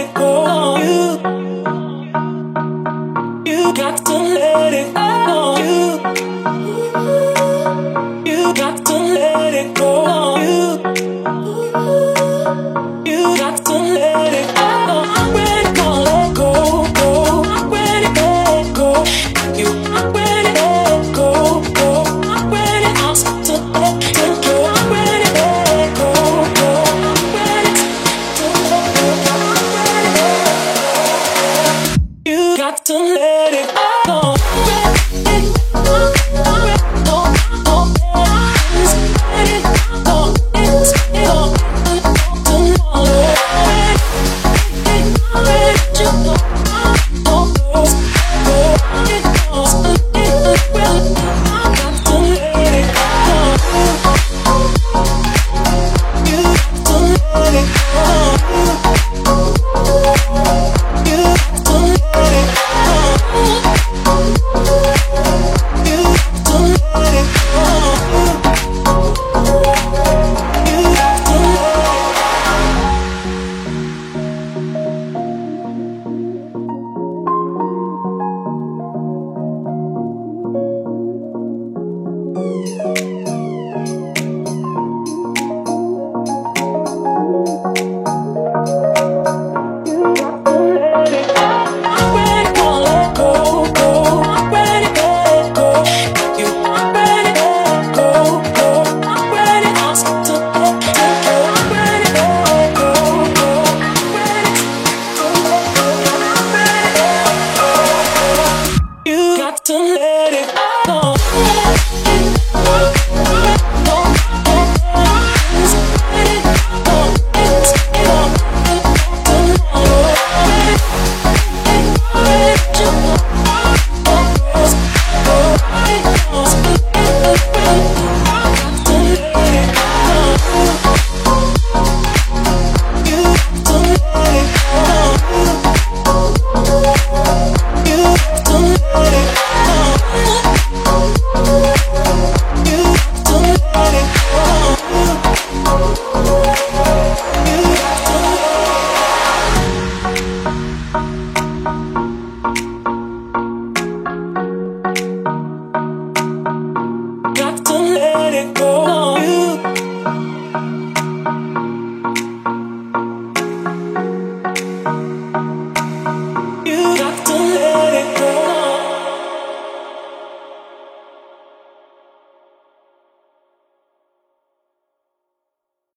let go. You, you got to let it it